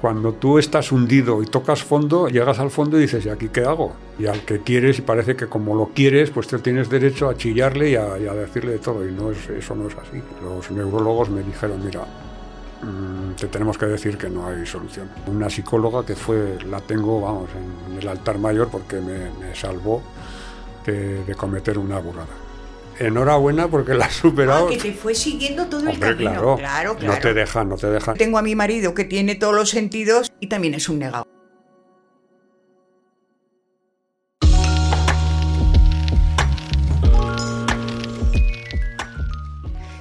Cuando tú estás hundido y tocas fondo, llegas al fondo y dices, ¿y aquí qué hago? Y al que quieres, y parece que como lo quieres, pues te tienes derecho a chillarle y a, decirle de todo. Y no es, eso no es así. Los neurólogos me dijeron, mira, mm, te tenemos que decir que no hay solución. Una psicóloga que fue, la tengo, vamos, en, el altar mayor porque me, salvó de cometer una burrada enhorabuena porque la has superado. Ah, que te fue siguiendo todo el camino. Claro, claro, claro. No te deja, no te deja. Tengo a mi marido que tiene todos los sentidos y también es un negado.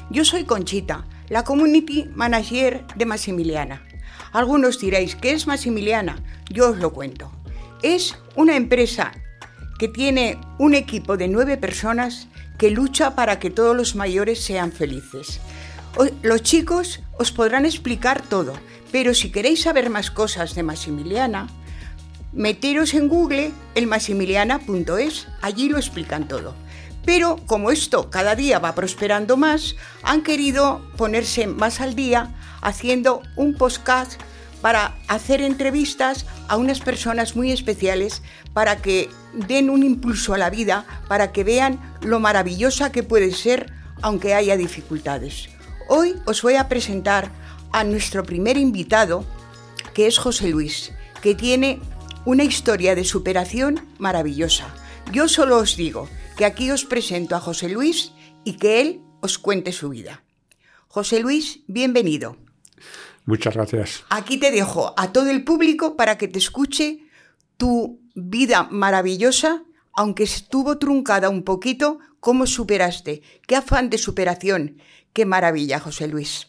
Yo soy Conchita, la Community Manager de Massimiliana. Algunos diréis, ¿qué es Massimiliana? Yo os lo cuento. Es una empresa que tiene un equipo de nueve personas que lucha para que todos los mayores sean felices. Los chicos os podrán explicar todo, pero si queréis saber más cosas de Maximiliana, meteros en Google el maximiliana.es, allí lo explican todo. Pero como esto cada día va prosperando más, han querido ponerse más al día haciendo un podcast para hacer entrevistas a unas personas muy especiales para que den un impulso a la vida, para que vean lo maravillosa que puede ser aunque haya dificultades. Hoy os voy a presentar a nuestro primer invitado, que es José Luis, que tiene una historia de superación maravillosa. Yo solo os digo que aquí os presento a José Luis y que él os cuente su vida. José Luis, bienvenido. Muchas gracias. Aquí te dejo a todo el público para que te escuche tu vida maravillosa, aunque estuvo truncada un poquito, ¿cómo superaste? ¿Qué afán de superación? Qué maravilla, José Luis.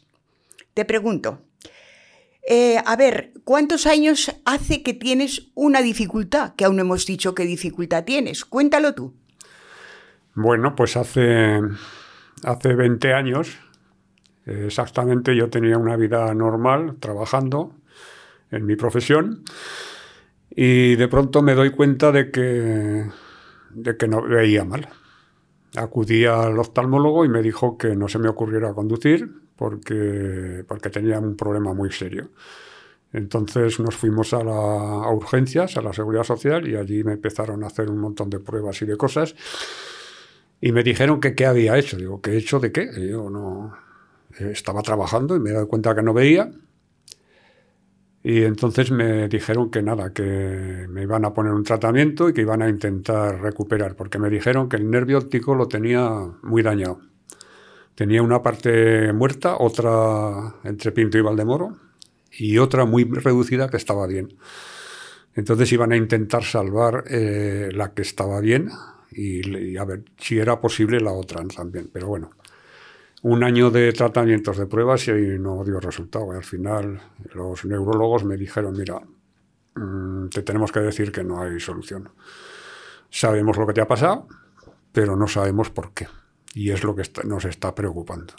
Te pregunto, eh, a ver, ¿cuántos años hace que tienes una dificultad? Que aún no hemos dicho qué dificultad tienes. Cuéntalo tú. Bueno, pues hace, hace 20 años Exactamente, yo tenía una vida normal, trabajando en mi profesión, y de pronto me doy cuenta de que, de que no veía mal. Acudí al oftalmólogo y me dijo que no se me ocurriera conducir porque, porque tenía un problema muy serio. Entonces nos fuimos a, la, a urgencias, a la seguridad social, y allí me empezaron a hacer un montón de pruebas y de cosas. Y me dijeron que qué había hecho. Digo, ¿qué he hecho de qué? yo no, estaba trabajando y me he dado cuenta que no veía. Y entonces me dijeron que nada, que me iban a poner un tratamiento y que iban a intentar recuperar, porque me dijeron que el nervio óptico lo tenía muy dañado. Tenía una parte muerta, otra entre Pinto y Valdemoro, y otra muy reducida que estaba bien. Entonces iban a intentar salvar eh, la que estaba bien y, y, a ver si era posible la otra también. Pero bueno, un año de tratamientos de pruebas y no dio resultado. al final los neurólogos me dijeron, mira, mm, te tenemos que decir que no hay solución. Sabemos lo que te ha pasado, pero no sabemos por qué. Y es lo que nos está preocupando.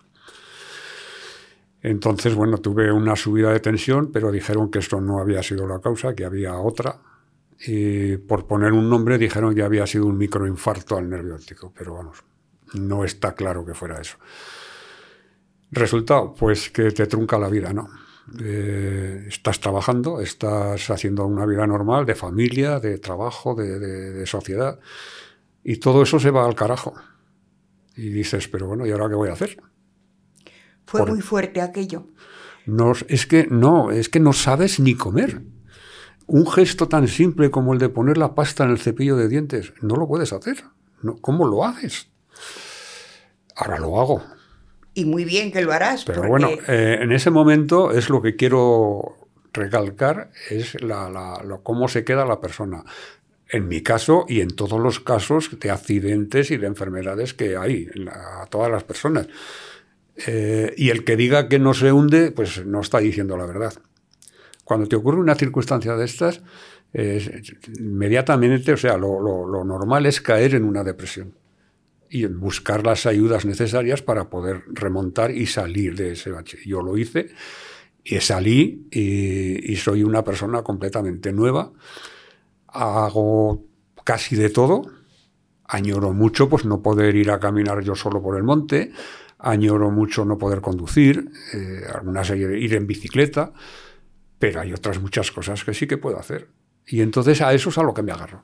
Entonces, bueno, tuve una subida de tensión, pero dijeron que esto no había sido la causa, que había otra. Y por poner un nombre dijeron que había sido un microinfarto al nervio óptico, pero vamos, no está claro que fuera eso. Resultado, pues que te trunca la vida, ¿no? Eh, estás trabajando, estás haciendo una vida normal, de familia, de trabajo, de, sociedad, y todo eso se va al carajo. Y dices, pero bueno, ¿y ahora qué voy a hacer? Fue muy fuerte aquello. No, es que no, es que no sabes ni comer. Un gesto tan simple como el de poner la pasta en el cepillo de dientes, no lo puedes hacer. ¿Cómo lo haces? Ahora lo hago y muy bien que lo harás. Pero bueno, eh, en ese momento es lo que quiero recalcar, es la, cómo se queda la persona. En mi caso y en todos los casos de accidentes y de enfermedades que hay a todas las personas. Eh, y el que diga que no se hunde, pues no está diciendo la verdad. Cuando te ocurre una circunstancia de estas, inmediatamente, o sea, lo normal es caer en una depresión y buscar las ayudas necesarias para poder remontar y salir de ese bache. Yo lo hice y salí y, soy una persona completamente nueva. Hago casi de todo. Añoro mucho pues no poder ir a caminar yo solo por el monte. Añoro mucho no poder conducir, eh, algunas ir en bicicleta. pero hay otras muchas cosas que sí que puedo hacer. Y entonces a eso es a lo que me agarro.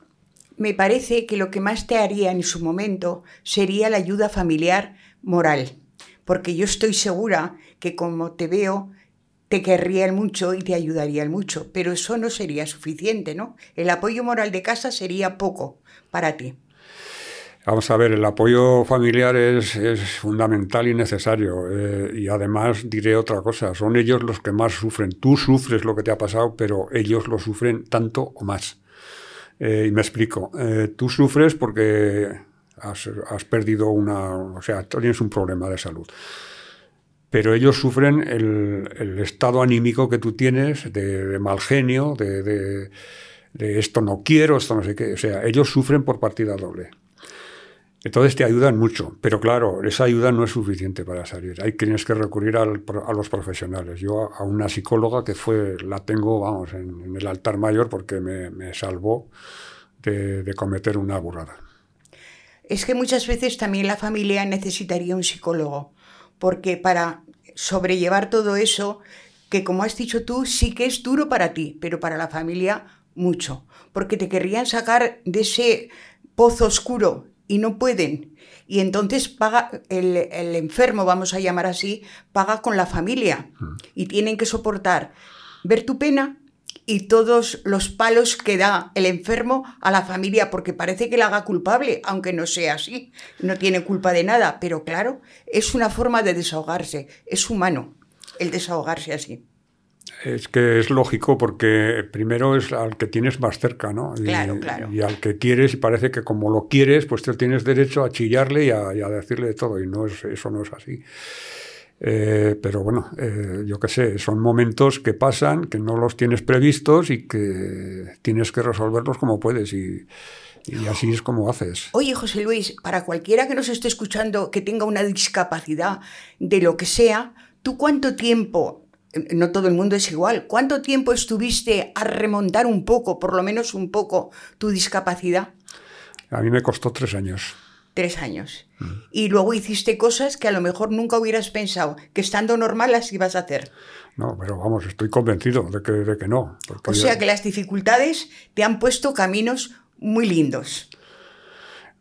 Me parece que lo que más te haría en su momento sería la ayuda familiar moral, porque yo estoy segura que como te veo, te querrían mucho y te ayudarían mucho, pero eso no sería suficiente, ¿no? El apoyo moral de casa sería poco para ti. Vamos a ver, el apoyo familiar es, fundamental y necesario. Eh, y además diré otra cosa, son ellos los que más sufren. Tú sufres lo que te ha pasado, pero ellos lo sufren tanto o más. Eh, y me explico. Eh, tú sufres porque has, perdido una... O sea, tienes un problema de salud. Pero ellos sufren el, estado anímico que tú tienes de, mal genio, de, de esto no quiero, esto no sé qué. O sea, ellos sufren por partida doble. Entonces te ayudan mucho, pero claro, esa ayuda no es suficiente para salir. Hay tienes que recurrir a los profesionales. Yo a una psicóloga que fue, la tengo, vamos, en, el altar mayor porque me, salvó de, de, cometer una burrada. Es que muchas veces también la familia necesitaría un psicólogo, porque para sobrellevar todo eso, que como has dicho tú, sí que es duro para ti, pero para la familia mucho, porque te querrían sacar de ese pozo oscuro y no pueden. Y entonces paga el, enfermo, vamos a llamar así, paga con la familia. Mm. Y tienen que soportar ver tu pena y todos los palos que da el enfermo a la familia, porque parece que la haga culpable, aunque no sea así. No tiene culpa de nada, pero claro, es una forma de desahogarse. Es humano el desahogarse así. Es que es lógico porque primero es al que tienes más cerca, ¿no? Y, claro, claro. Y al que quieres y parece que como lo quieres, pues tú tienes derecho a chillarle y a, decirle todo y no es, eso no es así. Eh, pero bueno, eh, yo qué sé, son momentos que pasan, que no los tienes previstos y que tienes que resolverlos como puedes y, y así es como haces. Oye, José Luis, para cualquiera que nos esté escuchando que tenga una discapacidad de lo que sea, ¿tú cuánto tiempo no todo el mundo es igual. ¿Cuánto tiempo estuviste a remontar un poco, por lo menos un poco, tu discapacidad? A mí me costó tres años. Tres años. Mm. Y luego hiciste cosas que a lo mejor nunca hubieras pensado que estando normal las ibas a hacer. No, pero vamos, estoy convencido de que, de que no. O sea que las dificultades te han puesto caminos muy lindos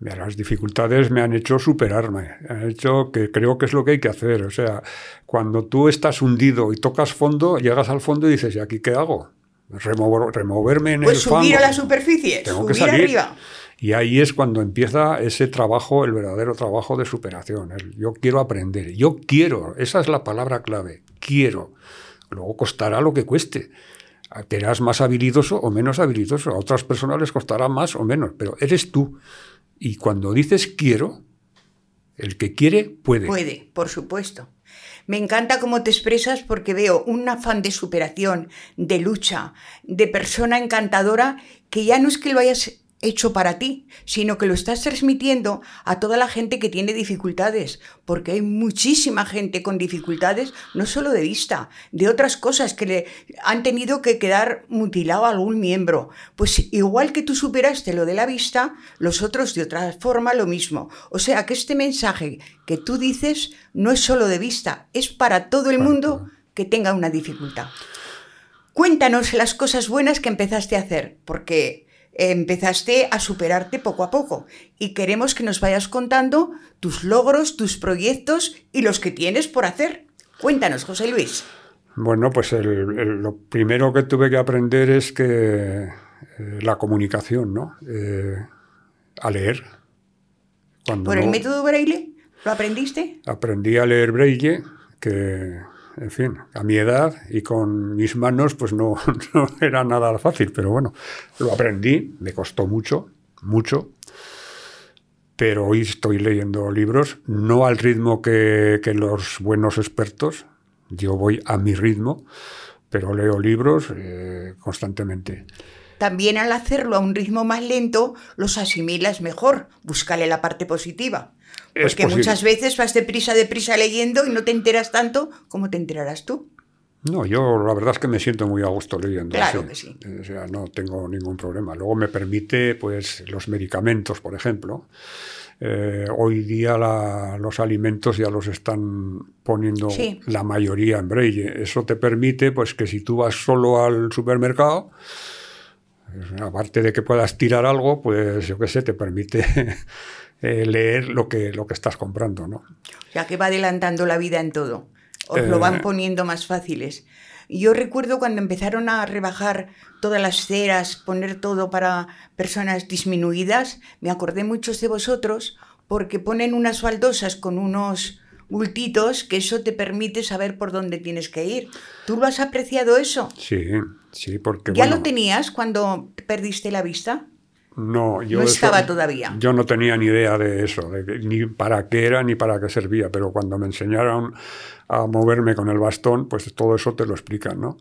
las dificultades me han hecho superarme, han hecho que creo que es lo que hay que hacer. O sea, cuando tú estás hundido y tocas fondo, llegas al fondo y dices, ¿y aquí qué hago? removerme en pues el subir a la superficie, Tengo subir que salir. arriba. Y ahí es cuando empieza ese trabajo, el verdadero trabajo de superación. yo quiero aprender, yo quiero, esa es la palabra clave, quiero. Luego costará lo que cueste. Serás más habilidoso o menos habilidoso. A otras personas les costará más o menos, pero eres tú. Y cuando dices quiero, el que quiere puede. Puede, por supuesto. Me encanta cómo te expresas porque veo un afán de superación, de lucha, de persona encantadora, que ya no es que lo hayas hecho para ti, sino que lo estás transmitiendo a toda la gente que tiene dificultades, porque hay muchísima gente con dificultades, no solo de vista, de otras cosas que le han tenido que quedar mutilado a algún miembro. Pues igual que tú superaste lo de la vista, los otros de otra forma lo mismo. O sea que este mensaje que tú dices no es solo de vista, es para todo el mundo que tenga una dificultad. Cuéntanos las cosas buenas que empezaste a hacer, porque empezaste a superarte poco a poco y queremos que nos vayas contando tus logros, tus proyectos y los que tienes por hacer. Cuéntanos, José Luis. Bueno, pues lo primero que tuve que aprender es que eh, la comunicación, ¿no? Eh, a leer. ¿Por el método Braille? ¿Lo aprendiste? Aprendí a leer Braille, que en fin, a mi edad y con mis manos, pues no, era nada fácil, pero bueno, lo aprendí, me costó mucho, mucho, pero hoy estoy leyendo libros, no al ritmo que, que los buenos expertos, yo voy a mi ritmo, pero leo libros eh, constantemente. También al hacerlo a un ritmo más lento, los asimilas mejor, búscale la parte positiva. Porque muchas veces vas deprisa, deprisa leyendo y no te enteras tanto como te enterarás tú. No, yo la verdad es que me siento muy a gusto leyendo. Claro que sí. O sea, no tengo ningún problema. Luego me permite, pues, los medicamentos, por ejemplo. Eh, hoy día los alimentos ya los están poniendo la mayoría en braille. Eso te permite, pues, que si tú vas solo al supermercado, pues, aparte de que puedas tirar algo, pues, yo qué sé, te permite eh, leer lo que, lo que estás comprando, ¿no? Ya que va adelantando la vida en todo. Os lo van eh, poniendo más fáciles. Yo recuerdo cuando empezaron a rebajar todas las ceras, poner todo para personas disminuidas, me acordé muchos de vosotros porque ponen unas baldosas con unos bultitos que eso te permite saber por dónde tienes que ir. ¿Tú lo has apreciado eso? Sí, sí, porque... ¿Ya lo tenías cuando perdiste la vista? No, yo no estaba todavía. Yo no tenía ni idea de eso, ni para qué era ni para qué servía, pero cuando me enseñaron a moverme con el bastón, pues todo eso te lo explican, ¿no?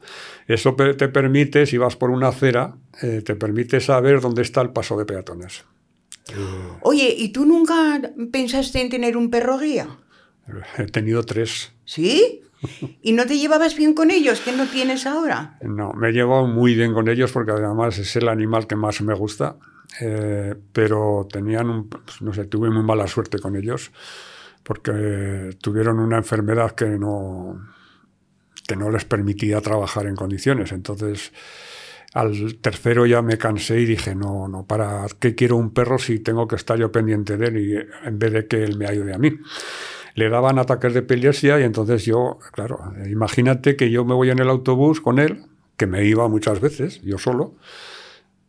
Eso te permite, si vas por una acera, eh, te permite saber dónde está el paso de peatones. Oye, ¿y tú nunca pensaste en tener un perro guía? He tenido tres. ¿Sí? ¿Y no te llevabas bien con ellos? ¿Qué no tienes ahora? No, me he llevado muy bien con ellos porque además es el animal que más me gusta. Eh, pero tenían, pues, no sé, tuve muy mala suerte con ellos porque tuvieron una enfermedad que no, que no les permitía trabajar en condiciones. Entonces, al tercero ya me cansé y dije, no, no, ¿para qué quiero un perro si tengo que estar yo pendiente de él y, en vez de que él me ayude a mí? Le daban ataques de epilepsia y entonces yo, claro, imagínate que yo me voy en el autobús con él, que me iba muchas veces, yo solo,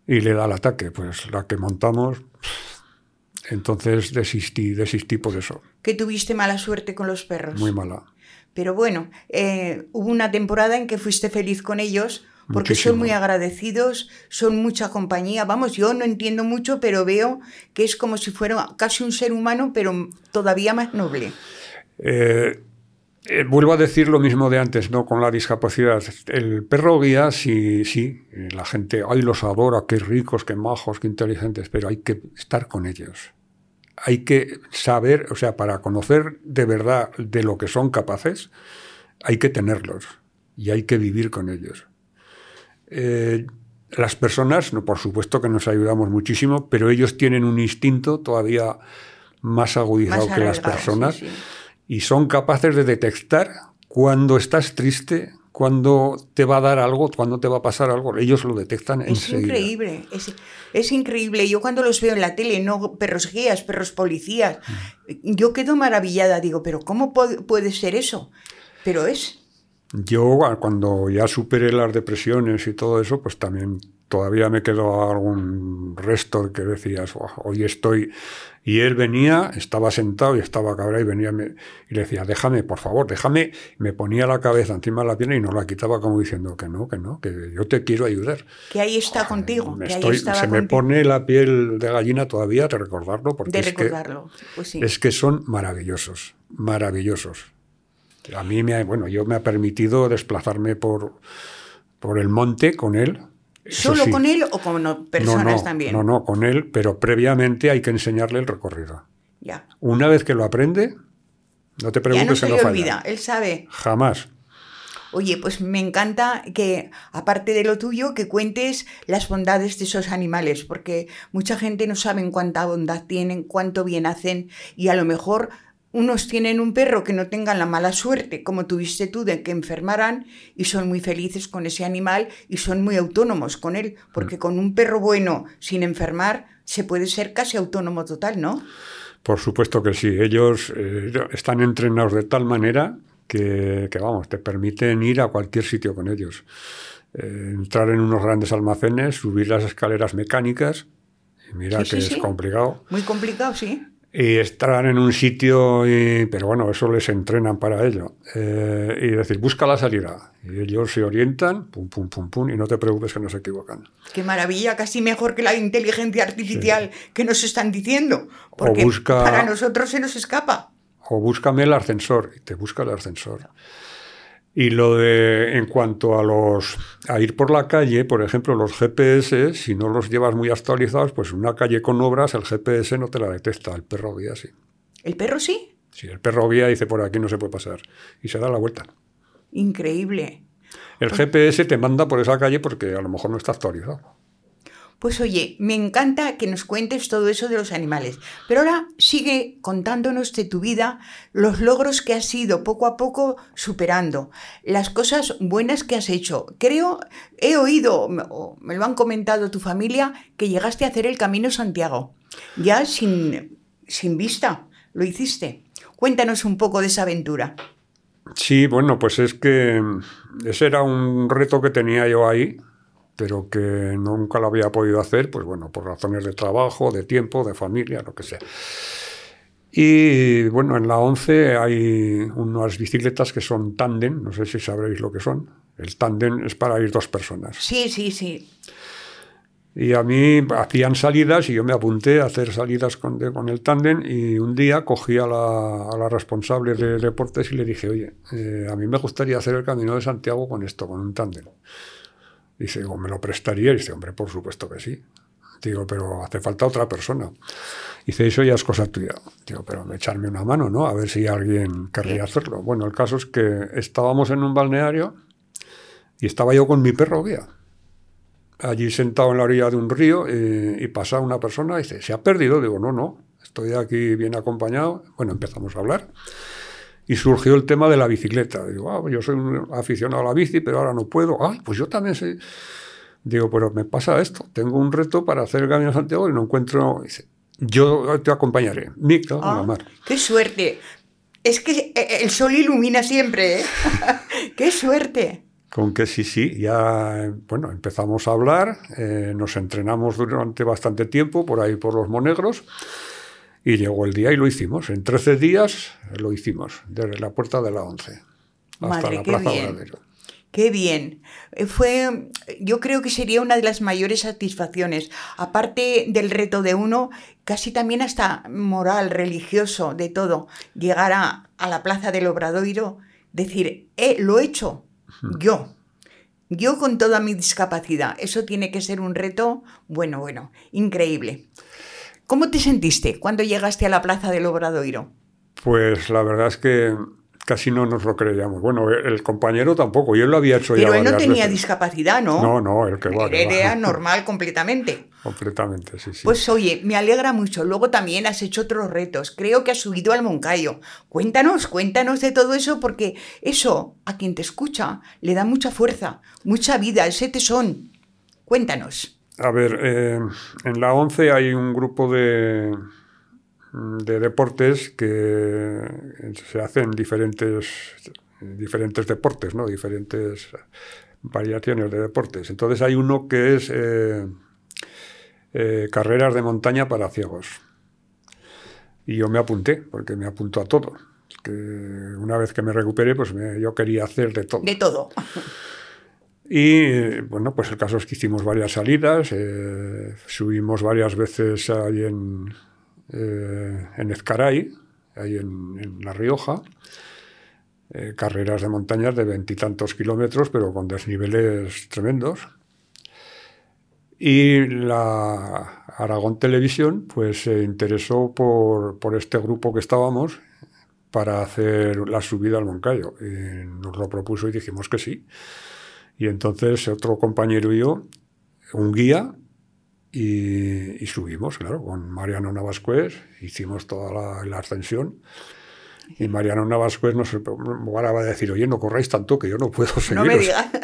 y le da el ataque. Pues la que montamos, entonces desistí, desistí por eso. Que tuviste mala suerte con los perros. Muy mala. Pero bueno, eh, hubo una temporada en que fuiste feliz con ellos porque son muy agradecidos, son mucha compañía. Vamos, yo no entiendo mucho, pero veo que es como si fuera casi un ser humano, pero todavía más noble. Eh, eh, vuelvo a decir lo mismo de antes, ¿no? Con la discapacidad. El perro guía, sí, sí, la gente, ay, los adora, qué ricos, qué majos, qué inteligentes, pero hay que estar con ellos. Hay que saber, o sea, para conocer de verdad de lo que son capaces, hay que tenerlos y hay que vivir con ellos. Eh, las personas, no, por supuesto que nos ayudamos muchísimo, pero ellos tienen un instinto todavía más agudizado que las personas y son capaces de detectar cuando estás triste, cuando te va a dar algo, cuando te va a pasar algo. Ellos lo detectan es enseguida. Increíble, es, es, increíble. Yo cuando los veo en la tele, no perros guías, perros policías, mm. yo quedo maravillada. Digo, pero ¿cómo puede ser eso? Pero es. Yo cuando ya superé las depresiones y todo eso, pues también todavía me quedó algún resto que decías, hoy estoy... Y él venía, estaba sentado y estaba cabra y venía y le decía, déjame, por favor, déjame. Me ponía la cabeza encima de la pierna y no la quitaba como diciendo que no, que no, que yo te quiero ayudar. Que ahí está contigo. se me pone la piel de gallina todavía de recordarlo. Porque de recordarlo, pues sí. Es que son maravillosos, maravillosos. A mí me ha, bueno, yo me ha permitido desplazarme por, por el monte con él. ¿Solo con él o con personas también? No, no, con él, pero previamente hay que enseñarle el recorrido. Ya. Una vez que lo aprende, no te preguntes ya no se no olvida, él sabe. Jamás. Oye, pues me encanta que, aparte de lo tuyo, que cuentes las bondades de esos animales, porque mucha gente no sabe cuánta bondad tienen, cuánto bien hacen, y a lo mejor unos tienen un perro que no tengan la mala suerte, como tuviste tú, de que enfermaran y son muy felices con ese animal y son muy autónomos con él, porque con un perro bueno sin enfermar se puede ser casi autónomo total, ¿no? Por supuesto que sí. Ellos eh, están entrenados de tal manera que, vamos, te permiten ir a cualquier sitio con ellos. Eh, entrar en unos grandes almacenes, subir las escaleras mecánicas. Y mira que es complicado. Muy complicado, sí y estar en un sitio, pero bueno, eso les entrenan para ello. Eh, y decir, busca la salida. Y ellos se orientan, pum, pum, pum, pum, y no te preocupes que no se equivocan. Qué maravilla, casi mejor que la inteligencia artificial que nos están diciendo. Porque para nosotros se nos escapa. O búscame el ascensor, y te busca el ascensor. Y lo de, en cuanto a los a ir por la calle, por ejemplo, los GPS, si no los llevas muy actualizados, pues una calle con obras, el GPS no te la detecta, el perro guía sí. ¿El perro sí? Sí, el perro guía dice por aquí no se puede pasar y se da la vuelta. Increíble. El GPS te manda por esa calle porque a lo mejor no está actualizado. Pues oye, me encanta que nos cuentes todo eso de los animales, pero ahora sigue contándonos de tu vida, los logros que has ido poco a poco superando, las cosas buenas que has hecho. Creo, he oído, o me lo han comentado tu familia, que llegaste a hacer el Camino Santiago, ya sin, sin vista, lo hiciste. Cuéntanos un poco de esa aventura. Sí, bueno, pues es que ese era un reto que tenía yo ahí, pero que nunca lo había podido hacer, pues bueno, por razones de trabajo, de tiempo, de familia, lo que sea. Y bueno, en la 11 hay unas bicicletas que son tándem, no sé si sabréis lo que son. El tándem es para ir dos personas. Sí, sí, sí. Y a mí hacían salidas y yo me apunté a hacer salidas con, con el tándem y un día cogí a la, a la, responsable de deportes y le dije, oye, eh, a mí me gustaría hacer el Camino de Santiago con esto, con un tándem. Dice, digo, ¿me lo prestaría? Y dice, hombre, por supuesto que sí. Digo, pero hace falta otra persona. Dice, eso ya es cosa tuya. Digo, pero echarme una mano, ¿no? A ver si alguien querría hacerlo. Bueno, el caso es que estábamos en un balneario y estaba yo con mi perro guía. Allí sentado en la orilla de un río y, y pasa una persona y dice, ¿se ha perdido? Digo, no, no, estoy aquí bien acompañado. Bueno, empezamos a hablar. Y surgió el tema de la bicicleta. Digo, ah, yo soy un aficionado a la bici, pero ahora no puedo. Ay, pues yo también sé. Digo, pero me pasa esto. Tengo un reto para hacer el Camino de Santiago y no encuentro. Dice, yo te acompañaré. Mica, Ah, la mar. ¡Qué suerte! Es que eh, el sol ilumina siempre, ¿eh? ¡Qué suerte! Con que sí, sí, ya bueno, empezamos a hablar, eh, nos entrenamos durante bastante tiempo por ahí por los Monegros y llegó el día y lo hicimos. En 13 días lo hicimos, desde la puerta de la 11 hasta Madre, la Plaza. Oradero. Qué bien. Eh, Fue, yo creo que sería una de las mayores satisfacciones. Aparte del reto de uno, casi también hasta moral, religioso, de todo. Llegar a, a la plaza del Obradoiro, decir, eh, lo he hecho yo. Yo con toda mi discapacidad. Eso tiene que ser un reto, bueno, bueno, increíble. ¿Cómo te sentiste cuando llegaste a la plaza del Obradoiro? Pues la verdad es que casi no nos lo creíamos. Bueno, el compañero tampoco, yo lo había hecho ya Pero él no tenía veces. discapacidad, ¿no? No, no, el que va, que va. Era normal completamente. Completamente, sí, sí. Pues oye, me alegra mucho. Luego también has hecho otros retos. Creo que has subido al Moncayo. Cuéntanos, cuéntanos de todo eso, porque eso a quien te escucha le da mucha fuerza, mucha vida, ese tesón. Cuéntanos. A ver, eh, en la 11 hay un grupo de, de deportes que se hacen diferentes, diferentes deportes, ¿no? Diferentes variaciones de deportes. Entonces hay uno que es eh, eh, carreras de montaña para ciegos. Y yo me apunté, porque me apunto a todo. Que una vez que me recuperé, pues me- yo quería hacer de todo. De todo. Y bueno, pues el caso es que hicimos varias salidas, eh, subimos varias veces ahí en, eh, en Ezcaray, ahí en, La Rioja, eh, carreras de montañas de veintitantos kilómetros, pero con desniveles tremendos. Y la Aragón Televisión pues se interesó por, por este grupo que estábamos para hacer la subida al Moncayo. Nos lo propuso y dijimos que sí. Y entonces otro compañero y yo, un guía, y, y subimos, claro, con Mariano Navascués, hicimos toda la, la ascensión. Y Mariano Navascués nos ahora va a decir, oye, no corráis tanto que yo no puedo seguir. No me digas.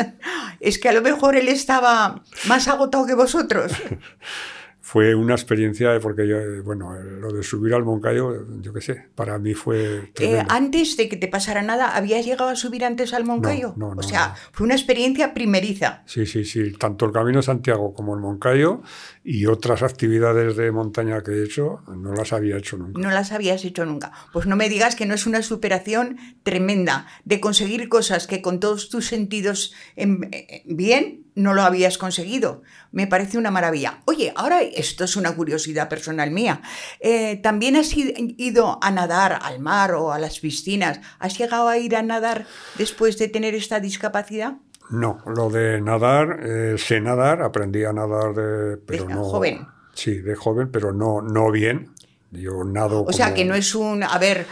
Es que a lo mejor él estaba más agotado que vosotros. Fue una experiencia, porque yo, eh, bueno, lo de subir al Moncayo, yo qué sé, para mí fue Eh, antes de que te pasara nada, ¿habías llegado a subir antes al Moncayo? No, no, no, o sea, no. fue una experiencia primeriza. Sí, sí, sí. Tanto el Camino de Santiago como el Moncayo y otras actividades de montaña que he hecho, no las había hecho nunca. No las habías hecho nunca. Pues no me digas que no es una superación tremenda de conseguir cosas que con todos tus sentidos en- eh, bien no lo habías conseguido. Me parece una maravilla. Oye, ahora esto es una curiosidad personal mía. Eh, ¿También has id- ido a nadar al mar o a las piscinas? ¿Has llegado a ir a nadar después de tener esta discapacidad? No, lo de nadar, eh, sé nadar, aprendí a nadar de... Pero De no, joven. Sí, de joven, pero no, no bien. Yo nado O sea, que no es un, a ver,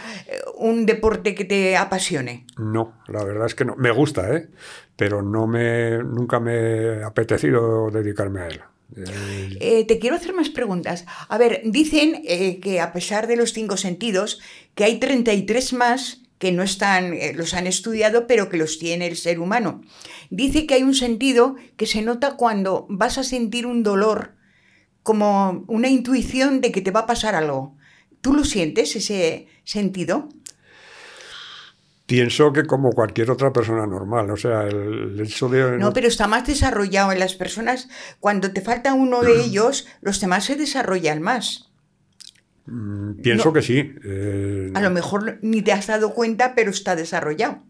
un deporte que te apasione? No, la verdad es que no. Me gusta, ¿eh? Pero no me, nunca me ha apetecido dedicarme a él. Eh, eh, te quiero hacer más preguntas. A ver, dicen eh, que a pesar de los cinco sentidos, que hay 33 más que no están, los han estudiado, pero que los tiene el ser humano. Dice que hay un sentido que se nota cuando vas a sentir un dolor, como una intuición de que te va a pasar algo. ¿Tú lo sientes, ese sentido? Pienso que como cualquier otra persona normal, o sea, el, hecho de... No, pero está más desarrollado en las personas. Cuando te falta uno de ellos, los demás se desarrollan más. Mm, pienso que sí. Eh, a lo mejor ni te has dado cuenta, pero está desarrollado.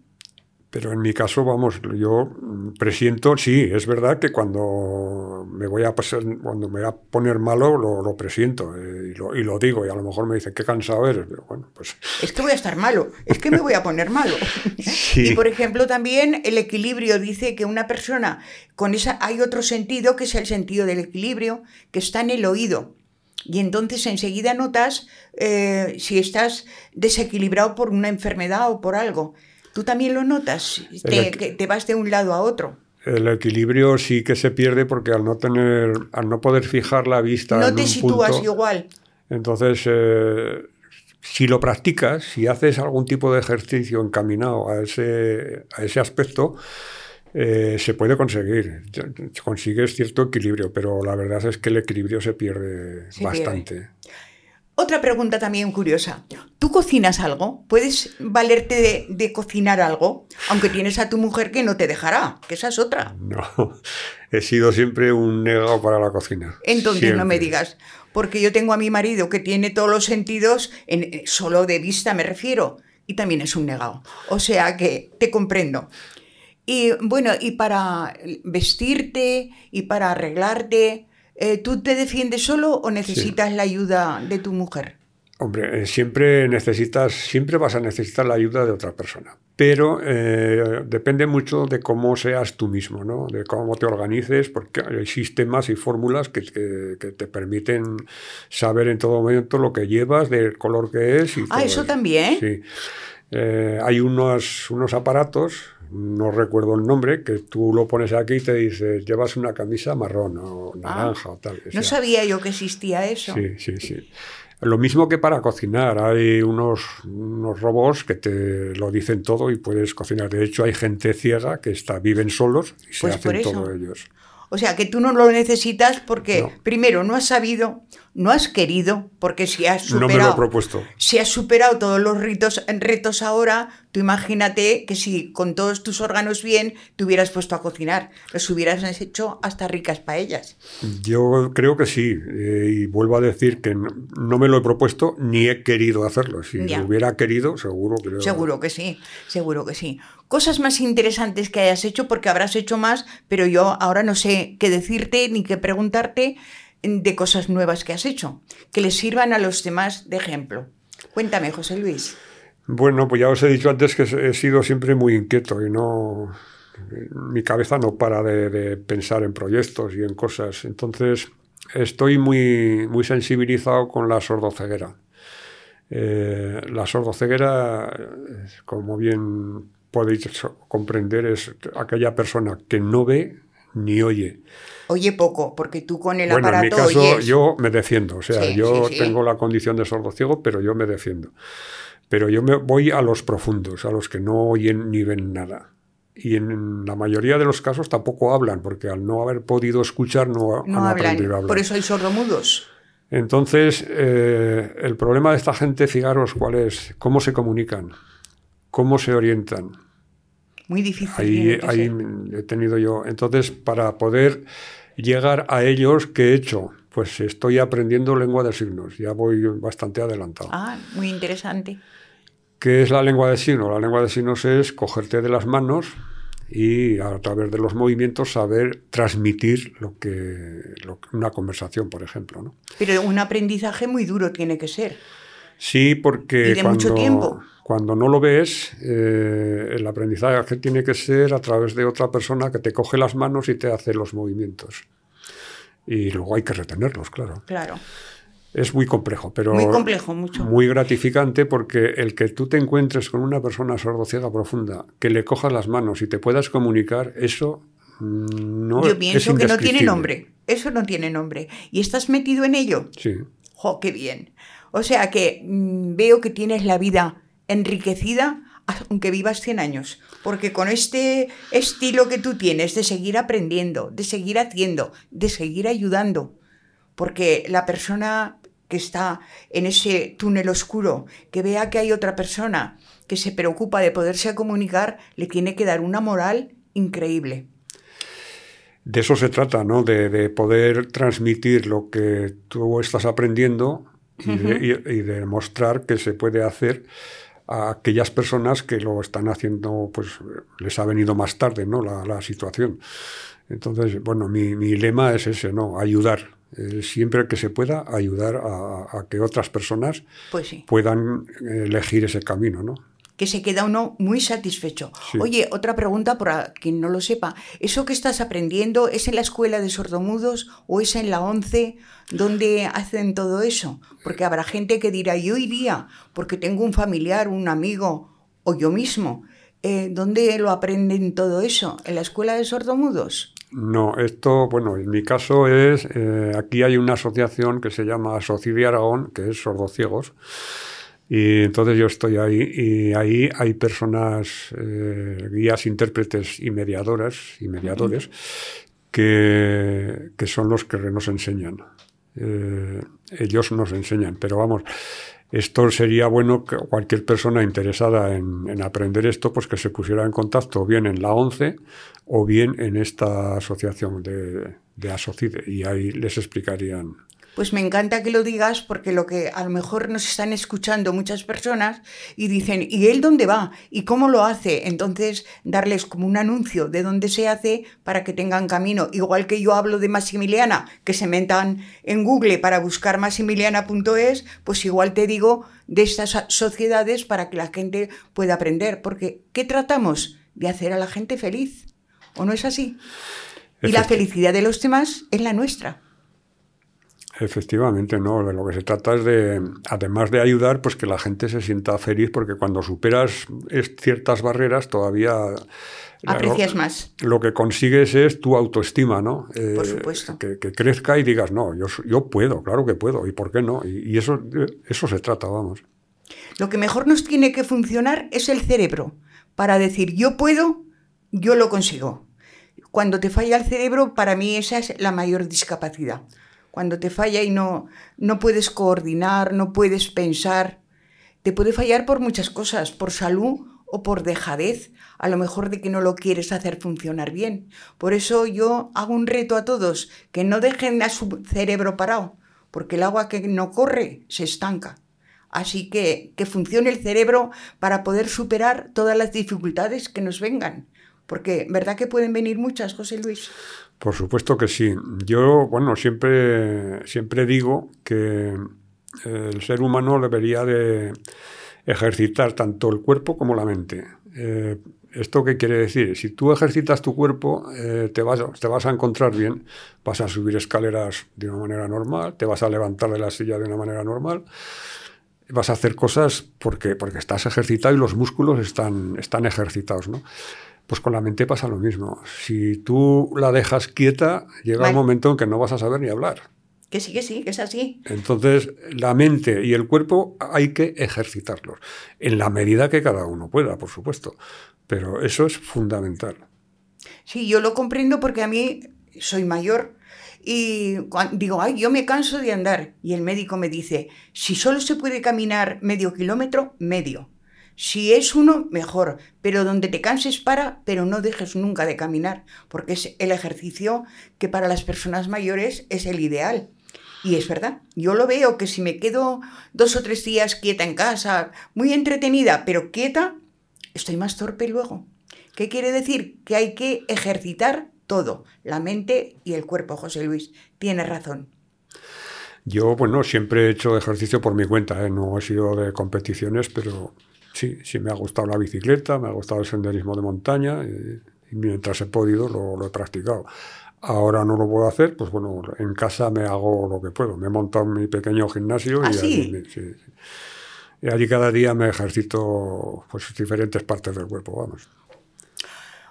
Pero en mi caso, vamos, yo presiento, sí, es verdad que cuando me voy a pasar, cuando me voy a poner malo, lo, presiento eh, y, lo, digo. Y a lo mejor me dicen, qué cansado eres. Pero bueno, pues. Es que voy a estar malo, es que me voy a poner malo. Y por ejemplo, también el equilibrio dice que una persona con esa. Hay otro sentido que es el sentido del equilibrio, que está en el oído. Y entonces enseguida notas eh, si estás desequilibrado por una enfermedad o por algo. ¿Tú también lo notas? Te, que te vas de un lado a otro. El equilibrio sí que se pierde porque al no tener, al no poder fijar la vista. No te sitúas igual. Entonces, eh, si lo practicas, si haces algún tipo de ejercicio encaminado a ese, a ese aspecto, eh, se puede conseguir. Consigues cierto equilibrio, pero la verdad es que el equilibrio se pierde bastante. Otra pregunta también curiosa. ¿Tú cocinas algo? ¿Puedes valerte de, cocinar algo? Aunque tienes a tu mujer que no te dejará, que esa es otra. No, he sido siempre un negado para la cocina. Entonces no me digas, porque yo tengo a mi marido que tiene todos los sentidos, en, eh, solo de vista me refiero, y también es un negado. O sea que te comprendo. Y bueno, y para vestirte y para arreglarte, eh, ¿tú te defiendes solo o necesitas la ayuda de tu mujer? Hombre, eh, siempre necesitas, siempre vas a necesitar la ayuda de otra persona, pero eh, depende mucho de cómo seas tú mismo, ¿no? De cómo te organices, porque hay sistemas y fórmulas que, te permiten saber en todo momento lo que llevas, del color que es. Y ah, eso también. Sí. hay unos, unos aparatos no recuerdo el nombre, que tú lo pones aquí y te dice, llevas una camisa marrón o ah, naranja o tal. no sabía yo que existía eso. Sí, sí, sí. Lo mismo que para cocinar, hay unos, unos robots que te lo dicen todo y puedes cocinar. De hecho, hay gente ciega que está, viven solos y se pues hacen todo ellos. O sea, que tú no lo necesitas porque, primero, no has sabido, no has querido, porque si has superado. No me lo he propuesto. Si has superado todos los ritos, retos ahora, tú imagínate que si con todos tus órganos bien te hubieras puesto a cocinar, los hubieras hecho hasta ricas paellas. Yo creo que sí, eh, y vuelvo a decir que no, me lo he propuesto ni he querido hacerlo. Si lo hubiera querido, seguro que Seguro que sí, seguro que sí. Cosas más interesantes que hayas hecho, porque habrás hecho más, pero yo ahora no sé qué decirte ni qué preguntarte de cosas nuevas que has hecho, que les sirvan a los demás de ejemplo. Cuéntame, José Luis. Bueno, pues ya os he dicho antes que he sido siempre muy inquieto y no. Mi cabeza no para de, pensar en proyectos y en cosas. Entonces, estoy muy, muy sensibilizado con la sordoceguera. Eh, la sordoceguera, como bien podéis comprender, es aquella persona que no ve ni oye. Oye poco, porque tú con el bueno, aparato en mi caso yo me defiendo, o sea, yo tengo la condición de sordo ciego, pero yo me defiendo. Pero yo me voy a los profundos, a los que no oyen ni ven nada. Y en la mayoría de los casos tampoco hablan, porque al no haber podido escuchar no, han aprendido a hablar. Por eso hay sordomudos. Entonces, eh, el problema de esta gente, fijaros cuál es, cómo se comunican, cómo se orientan muy difícil. Ahí, ahí he tenido yo. Entonces, para poder llegar a ellos, ¿qué he hecho? Pues estoy aprendiendo lengua de signos. Ya voy bastante adelantado. Ah, muy interesante. ¿Qué es la lengua de signos? La lengua de signos es cogerte de las manos y a través de los movimientos saber transmitir lo que, una conversación, por ejemplo. ¿no? Pero un aprendizaje muy duro tiene que ser. Sí, porque ¿Y de mucho tiempo? Cuando no lo ves, eh, el aprendizaje tiene que ser a través de otra persona que te coge las manos y te hace los movimientos. Y luego hay que retenerlos, claro. Claro. Es muy complejo, pero Muy complejo, mucho. muy gratificante porque el que tú te encuentres con una persona sordociega profunda, que le cojas las manos y te puedas comunicar, eso mm, no Yo es pienso que no tiene nombre. Eso no tiene nombre. ¿Y estás metido en ello? Sí, ¡Jo, qué bien! O sea que mm, veo que tienes la vida enriquecida aunque vivas 100 años. Porque con este estilo que tú tienes de seguir aprendiendo, de seguir haciendo, de seguir ayudando, porque la persona que está en ese túnel oscuro, que vea que hay otra persona que se preocupa de poderse comunicar, le tiene que dar una moral increíble. de eso se trata, ¿no? De, de poder transmitir lo que tú estás aprendiendo y, de, y- y de mostrar que se puede hacer a aquellas personas que lo están haciendo, pues les ha venido más tarde, ¿no? La, la situación. Entonces, bueno, mi, mi lema es ese, ¿no? Ayudar. Eh, siempre que se pueda, ayudar a, a que otras personas Pues sí. puedan eh, elegir ese camino, ¿no? Que se queda uno muy satisfecho. Sí. Oye, otra pregunta para quien no lo sepa. ¿Eso que estás aprendiendo es en la escuela de sordomudos o es en la 11 donde hacen todo eso? Porque habrá gente que dirá, yo iría porque tengo un familiar, un amigo o yo mismo. Eh, ¿Dónde lo aprenden todo eso? ¿En la escuela de sordomudos? No, esto, bueno, en mi caso es, eh, aquí hay una asociación que se llama Sociedad Aragón, que es sordociegos, y entonces yo estoy ahí y ahí hay personas, eh, guías, intérpretes y mediadoras y mediadores que, que son los que nos enseñan. Eh, ellos nos enseñan, pero vamos, esto sería bueno que cualquier persona interesada en, en, aprender esto, pues que se pusiera en contacto bien en la ONCE o bien en esta asociación de, de Asocide y ahí les explicarían. Pues me encanta que lo digas porque lo que a lo mejor nos están escuchando muchas personas y dicen, ¿y él dónde va? ¿Y cómo lo hace? Entonces, darles como un anuncio de dónde se hace para que tengan camino. Igual que yo hablo de Maximiliana, que se metan en Google para buscar maximiliana.es, pues igual te digo de estas sociedades para que la gente pueda aprender. Porque, ¿qué tratamos? De hacer a la gente feliz. ¿O no es así? Y la felicidad de los demás es la nuestra. Efectivamente, no. De lo que se trata es de, además de ayudar, pues que la gente se sienta feliz, porque cuando superas ciertas barreras, todavía aprecias lo, más. Lo que consigues es tu autoestima, ¿no? Eh, Por supuesto. Que, que, crezca y digas, no, yo, yo puedo, claro que puedo, ¿y por qué no? Y, y eso, eso se trata, vamos. Lo que mejor nos tiene que funcionar es el cerebro, para decir, yo puedo, yo lo consigo. Cuando te falla el cerebro, para mí esa es la mayor discapacidad cuando te falla y no, no puedes coordinar, no puedes pensar. Te puede fallar por muchas cosas, por salud o por dejadez, a lo mejor de que no lo quieres hacer funcionar bien. Por eso yo hago un reto a todos, que no dejen a su cerebro parado, porque el agua que no corre se estanca. Así que que funcione el cerebro para poder superar todas las dificultades que nos vengan. Porque, ¿verdad que pueden venir muchas, José Luis? Por supuesto que sí. Yo, bueno, siempre, siempre digo que el ser humano debería de ejercitar tanto el cuerpo como la mente. Eh, ¿Esto qué quiere decir? Si tú ejercitas tu cuerpo, eh, te, vas, te vas a encontrar bien, vas a subir escaleras de una manera normal, te vas a levantar de la silla de una manera normal, vas a hacer cosas porque, porque estás ejercitado y los músculos están, están ejercitados, ¿no? Pues con la mente pasa lo mismo. Si tú la dejas quieta, llega vale. un momento en que no vas a saber ni hablar. Que sí, que sí, que es así. Entonces, la mente y el cuerpo hay que ejercitarlos, en la medida que cada uno pueda, por supuesto. Pero eso es fundamental. Sí, yo lo comprendo porque a mí soy mayor y digo, ay, yo me canso de andar. Y el médico me dice, si solo se puede caminar medio kilómetro, medio. Si es uno, mejor, pero donde te canses para, pero no dejes nunca de caminar, porque es el ejercicio que para las personas mayores es el ideal. Y es verdad, yo lo veo que si me quedo dos o tres días quieta en casa, muy entretenida, pero quieta, estoy más torpe luego. ¿Qué quiere decir? Que hay que ejercitar todo, la mente y el cuerpo, José Luis. Tienes razón. Yo, bueno, siempre he hecho ejercicio por mi cuenta, ¿eh? no he sido de competiciones, pero sí, sí me ha gustado la bicicleta, me ha gustado el senderismo de montaña y, y mientras he podido lo, lo, he practicado. Ahora no lo puedo hacer, pues bueno, en casa me hago lo que puedo. Me he montado mi pequeño gimnasio ¿Ah, y, sí? allí, sí, sí. y allí cada día me ejercito pues diferentes partes del cuerpo, vamos.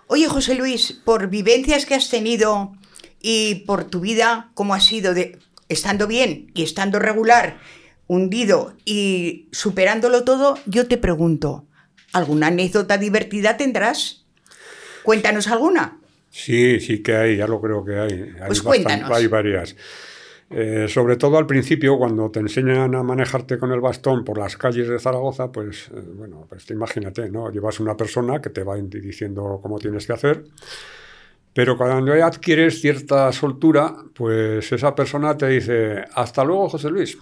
Oye, José Luis, por vivencias que has tenido y por tu vida, cómo ha sido de estando bien y estando regular, hundido y superándolo todo, yo te pregunto, ¿alguna anécdota divertida tendrás? Cuéntanos alguna. Sí, sí que hay, ya lo creo que hay. Hay, Pues bastan- cuéntanos. hay varias. Eh, sobre todo al principio, cuando te enseñan a manejarte con el bastón por las calles de Zaragoza, pues eh, bueno, pues te imagínate, ¿no? Llevas una persona que te va diciendo cómo tienes que hacer, pero cuando ya adquieres cierta soltura, pues esa persona te dice, hasta luego, José Luis.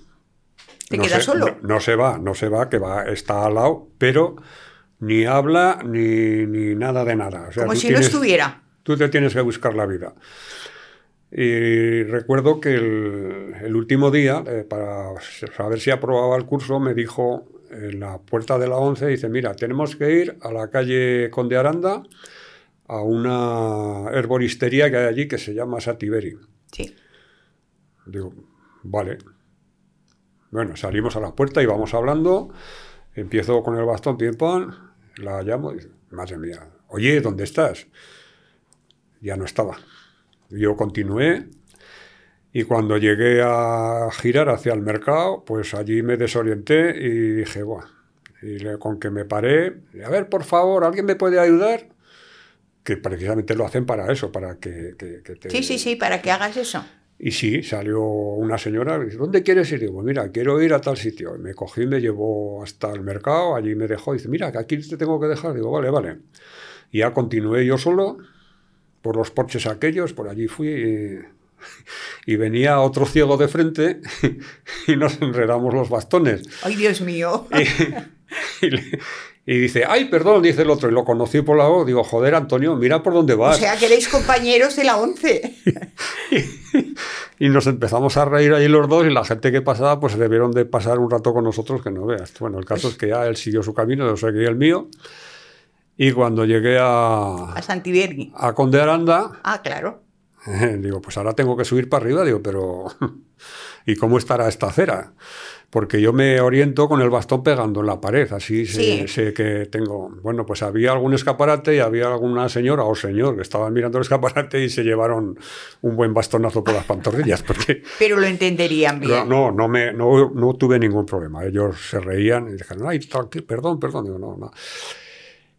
¿Te No quedas se- solo? No, no se va, no se va, que va, está al lado, pero ni habla ni, ni nada de nada. O sea, Como si no estuviera. Tú te tienes que buscar la vida. Y recuerdo que el, el último día, eh, para saber si aprobaba el curso, me dijo en la puerta de la 11, dice, mira, tenemos que ir a la calle Conde Aranda a una herboristería que hay allí que se llama Sativeri. Sí. Digo, vale. Bueno, salimos a la puerta y vamos hablando. Empiezo con el bastón, pam, la llamo y dice, madre mía, oye, ¿dónde estás? Ya no estaba. Yo continué y cuando llegué a girar hacia el mercado, pues allí me desorienté y dije, Buah. Y le- con que me paré, a ver, por favor, ¿alguien me puede ayudar? Que precisamente lo hacen para eso, para que, que- que te... Sí, sí, sí, para que hagas eso. Y sí, salió una señora, y dice, ¿dónde quieres ir? Digo, "Pues mira, quiero ir a tal sitio. Y me cogí y me llevó hasta el mercado, allí me dejó, y dice, mira, que aquí te tengo que dejar. Digo, vale, vale. Y ya continué yo solo, por los porches aquellos, por allí fui, y, y venía otro ciego de frente, y nos enredamos los bastones. Ay, Dios mío. Y, le- y dice, ay, perdón, dice el otro, y lo conocí por la voz, digo, joder, Antonio, mira por dónde O vas. sea, que erais compañeros de la once. Y nos empezamos a reír ahí los dos y la gente que pasaba pues debieron de pasar un rato con nosotros que no veas. Bueno, el caso es que ya él siguió su camino, yo seguí el mío. Y cuando llegué a, A Santibergi. a Conde Aranda, Ah, claro. digo, pues ahora tengo que subir para arriba. Digo, pero ¿y cómo estará esta acera? Porque yo me oriento con el bastón pegando en la pared, así sé, Sí. sé que tengo. Bueno, pues había algún escaparate y había alguna señora o señor que estaban mirando el escaparate y se llevaron un buen bastonazo por las pantorrillas, porque Pero lo entenderían no, bien. no, no, me, no, no tuve ningún problema. Ellos se reían y dijeron, ay, tranquilo, perdón, perdón. Digo, no, no.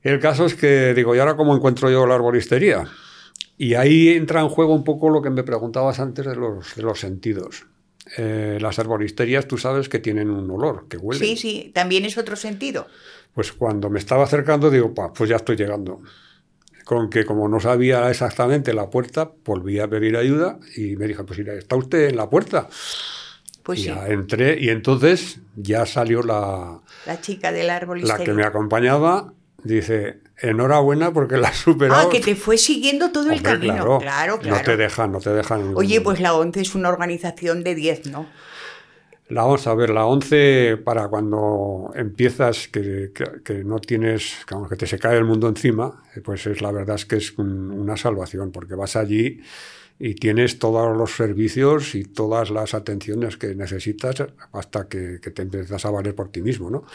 El caso es que, digo, ¿y ahora cómo encuentro yo la arboristería? Y ahí entra en juego un poco lo que me preguntabas antes de los, de los sentidos. Eh, las arboristerías, tú sabes que tienen un olor, que huele. Sí, sí, también es otro sentido. Pues cuando me estaba acercando, digo, "Pa, pues ya estoy llegando. Con que como no sabía exactamente la puerta, volví a pedir ayuda y me dijo, pues mira, ¿está usted en la puerta? Pues Y sí, ya entré y entonces ya salió la, la chica del árbol la que me acompañaba. Dice, enhorabuena porque la has superado. Ah, que te fue siguiendo todo el Hombre, camino. claro, Claro, claro. No te dejan, no te dejan. Oye, pues la ONCE es una organización de 10, ¿no? La, vamos a ver, la 11 para cuando empiezas, que, que- que no tienes, que, vamos, que te se cae el mundo encima, pues es la verdad es que es un- una salvación, porque vas allí y tienes todos los servicios y todas las atenciones que necesitas hasta que, que te empiezas a valer por ti mismo, ¿no?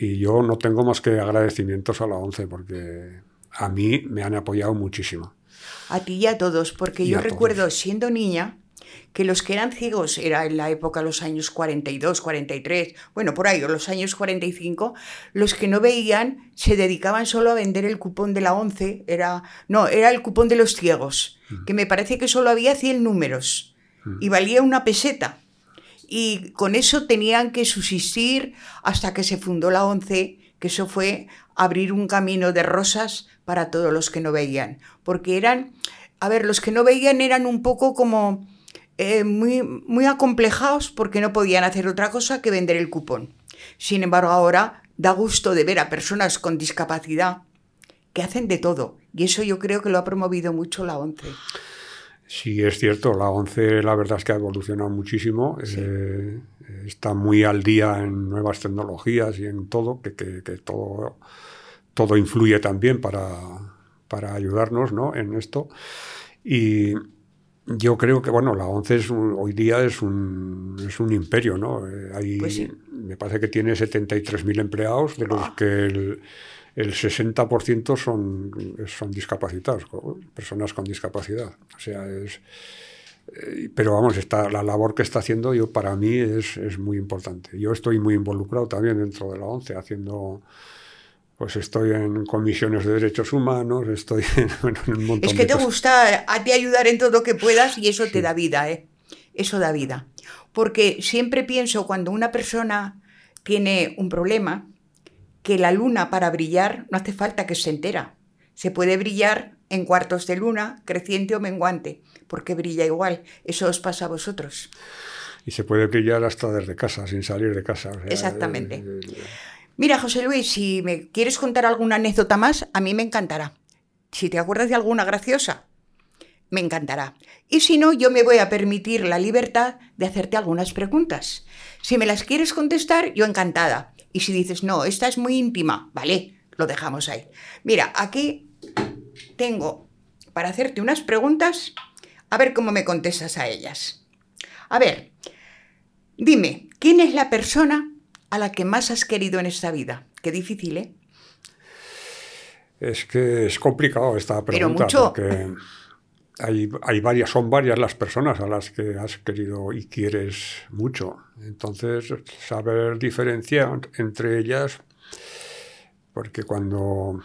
Y yo no tengo más que agradecimientos a la 11 porque a mí me han apoyado muchísimo. A ti y a todos, porque Y yo todos. recuerdo siendo niña que los que eran ciegos era en la época los años 42, 43, bueno, por ahí, o los años 45, los que no veían se dedicaban solo a vender el cupón de la 11, era no, era el cupón de los ciegos, que me parece que solo había 100 números y valía una peseta. Y con eso tenían que subsistir hasta que se fundó la 11, que eso fue abrir un camino de rosas para todos los que no veían. Porque eran, a ver, los que no veían eran un poco como eh, muy, muy acomplejados porque no podían hacer otra cosa que vender el cupón. Sin embargo, ahora da gusto de ver a personas con discapacidad que hacen de todo. Y eso yo creo que lo ha promovido mucho la 11. Sí, es cierto, la 11 la verdad es que ha evolucionado muchísimo, eh, está muy al día en nuevas tecnologías y en todo, que, que- que todo, todo influye también para, para ayudarnos ¿no? en esto. Y yo creo que, bueno, la ONCE es hoy día es un, es un imperio, ¿no? Eh, hay, Pues Me parece que tiene 73.000 empleados, de los que el, el 60% son, son discapacitados, personas con discapacidad. O sea, es... eh, Pero vamos, está, la labor que está haciendo yo para mí es, es muy importante. Yo estoy muy involucrado también dentro de la ONCE, haciendo... Pues estoy en comisiones de derechos humanos, estoy en, en un montón Es que de te cosas. gusta a ti ayudar en todo lo que puedas y eso te da vida, ¿eh? Eso da vida. Porque siempre pienso cuando una persona tiene un problema, que la luna para brillar no hace falta que se entera. Se puede brillar en cuartos de luna, creciente o menguante, porque brilla igual. Eso os pasa a vosotros. Y se puede brillar hasta desde casa, sin salir de casa. o sea, Exactamente. eh, eh, Mira, José Luis, si me quieres contar alguna anécdota más, a mí me encantará. Si te acuerdas de alguna graciosa, me encantará. Y si no, yo me voy a permitir la libertad de hacerte algunas preguntas. Si me las quieres contestar, yo encantada. Y si dices, no, esta es muy íntima, vale, lo dejamos ahí. Mira, aquí tengo para hacerte unas preguntas, a ver cómo me contestas a ellas. A ver, dime, ¿quién es la persona a la que más has querido en esta vida? Qué difícil, ¿eh? Es que es complicado esta Pero pregunta mucho. porque hay, hay varias, son varias las personas a las que has querido y quieres mucho. Entonces, saber diferenciar entre ellas, porque cuando,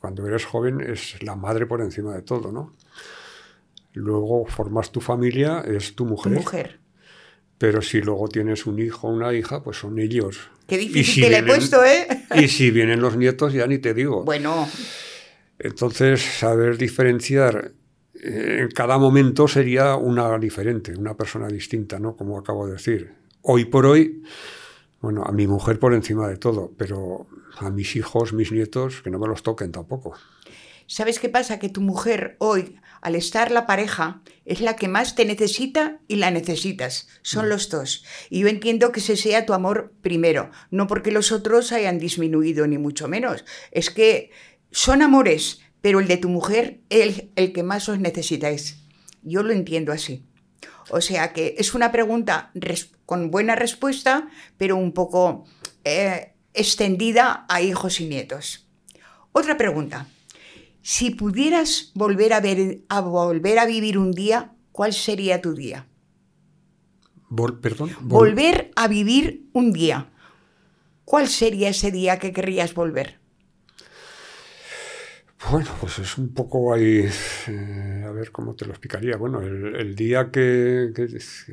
cuando eres joven es la madre por encima de todo, ¿no? Luego formas tu familia, es tu Tu mujer. Pero si luego tienes un hijo o una hija, pues son ellos. Qué difícil si te la he puesto, ¿eh? Y si vienen los nietos, ya ni te digo. Bueno, Entonces, saber diferenciar en cada momento sería una diferente, una persona distinta, ¿no? Como acabo de decir. Hoy por hoy, bueno, a mi mujer por encima de todo, pero a mis hijos, mis nietos, que no me los toquen tampoco. ¿sabes qué pasa? Que tu mujer hoy, al estar la pareja, es la que más te necesita y la necesitas. Son los dos. Y yo entiendo que ese sea tu amor primero, no porque los otros hayan disminuido ni mucho menos. Es que son amores, pero el de tu mujer es el, el que más os necesitáis. Yo lo entiendo así. O sea que es una pregunta res- con buena respuesta, pero un poco eh, extendida a hijos y nietos. Otra pregunta. Si pudieras volver a, ver, a volver a vivir un día, ¿cuál sería tu día? Vol- perdón. vol- Volver a vivir un día. ¿Cuál sería ese día que querrías volver? Bueno, pues es un poco ahí, eh, a ver cómo te lo explicaría. Bueno, el, día que,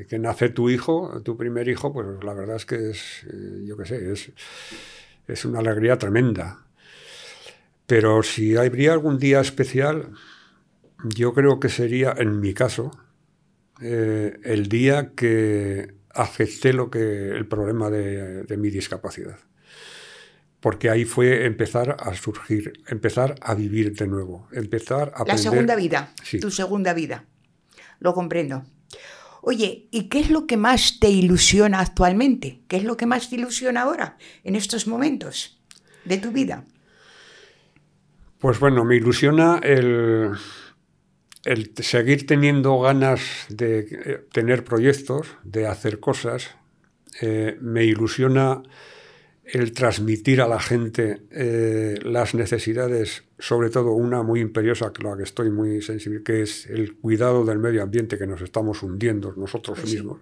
que- nace tu hijo, tu primer hijo, pues la verdad es que es, eh, yo qué sé, es, es una alegría tremenda. Pero si habría algún día especial, yo creo que sería, en mi caso, eh, el día que acepté lo que, el problema de mi discapacidad porque ahí fue empezar a surgir, empezar a vivir de nuevo, empezar a La aprender. segunda vida, Sí. tu segunda vida. Lo comprendo. Oye, ¿y qué es lo que más te ilusiona actualmente? ¿Qué es lo que más te ilusiona ahora, en estos momentos de tu vida? Pues bueno, me ilusiona el, el seguir teniendo ganas de eh, tener proyectos, de hacer cosas. Eh, me ilusiona el transmitir a la gente eh, las necesidades, sobre todo una muy imperiosa, que la que estoy muy sensible, que es el cuidado del medio ambiente, que nos estamos hundiendo nosotros Pues sí. mismos.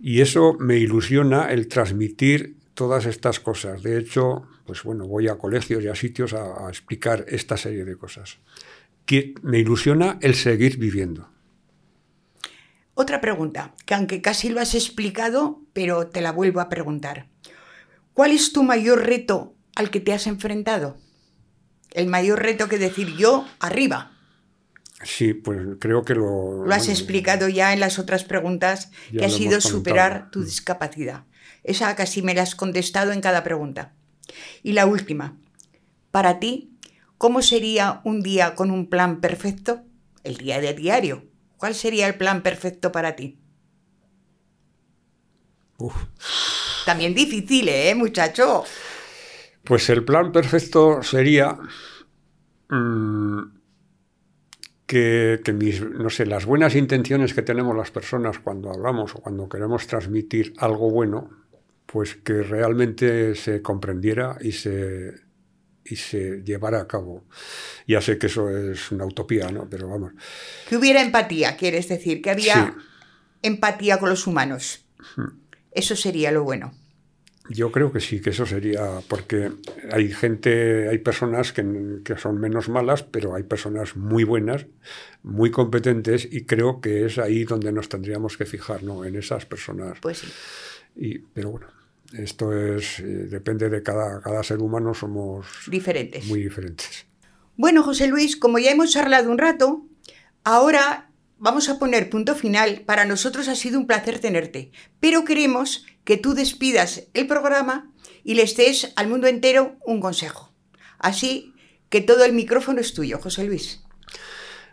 Y eso me ilusiona el transmitir todas estas cosas. De hecho, pues bueno, voy a colegios y a sitios a, a explicar esta serie de cosas. Que me ilusiona el seguir viviendo. Otra pregunta, que aunque casi lo has explicado, pero te la vuelvo a preguntar. ¿Cuál es tu mayor reto al que te has enfrentado? El mayor reto que decir yo arriba. Sí, pues creo que lo... Lo has bueno, explicado ya en las otras preguntas, que ha sido superar comentado. tu Mm. discapacidad. Esa casi me la has contestado en cada pregunta. Y la última, para ti, ¿cómo sería un día con un plan perfecto? El día de diario. ¿Cuál sería el plan perfecto para ti? Uf. También difícil, ¿eh, muchacho? Pues el plan perfecto sería mm, que, mis, no sé, las buenas intenciones que tenemos las personas cuando hablamos o cuando queremos transmitir algo bueno, pues que realmente se comprendiera y se, y se llevara a cabo. Ya sé que eso es una utopía, ¿no? Pero vamos. Que hubiera empatía, quieres decir, que había empatía con los humanos. Hmm. Eso sería lo bueno. Yo creo que sí, que eso sería, porque hay gente, hay personas que, son menos malas, pero hay personas muy buenas, muy competentes, y creo que es ahí donde nos tendríamos que fijar, ¿no? En esas personas. Pues sí. Y, pero bueno, esto es, eh, depende de cada, cada ser humano, somos diferentes. Muy diferentes. Bueno, José Luis, como ya hemos charlado un rato, ahora vamos a poner punto final. Para nosotros ha sido un placer tenerte, pero queremos que tú despidas el programa y les des al mundo entero un consejo. Así que todo el micrófono es tuyo, José Luis.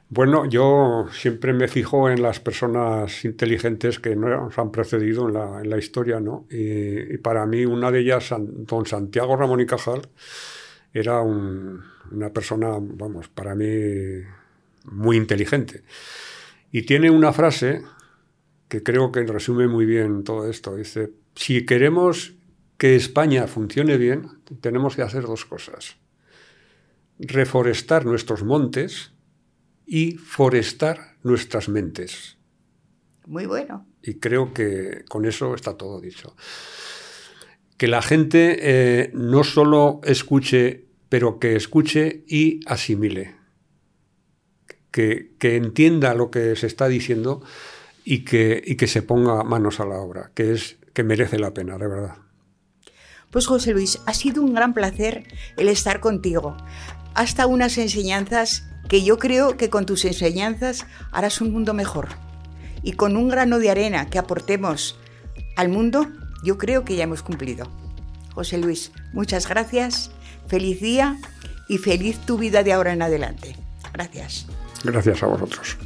Bueno, yo siempre me fijo en las personas inteligentes que nos han precedido en la, historia, ¿no? Y, para mí una de ellas, don Santiago Ramón y Cajal, era una persona, vamos, para mí muy inteligente. Y tiene una frase que creo que resume muy bien todo esto. Dice, si queremos que España funcione bien, tenemos que hacer dos cosas. Reforestar nuestros montes y forestar nuestras mentes. Muy bueno. Y creo que con eso está todo dicho. Que la gente eh, no solo escuche, pero que escuche y asimile. Que, entienda lo que se está diciendo y que, y que se ponga manos a la obra, que es que merece la pena, de verdad. Pues José Luis, ha sido un gran placer el estar contigo. Hasta unas enseñanzas que yo creo que con tus enseñanzas harás un mundo mejor. Y con un grano de arena que aportemos al mundo, yo creo que ya hemos cumplido. José Luis, muchas gracias, feliz día y feliz tu vida de ahora en adelante. Gracias. Gracias a vosotros.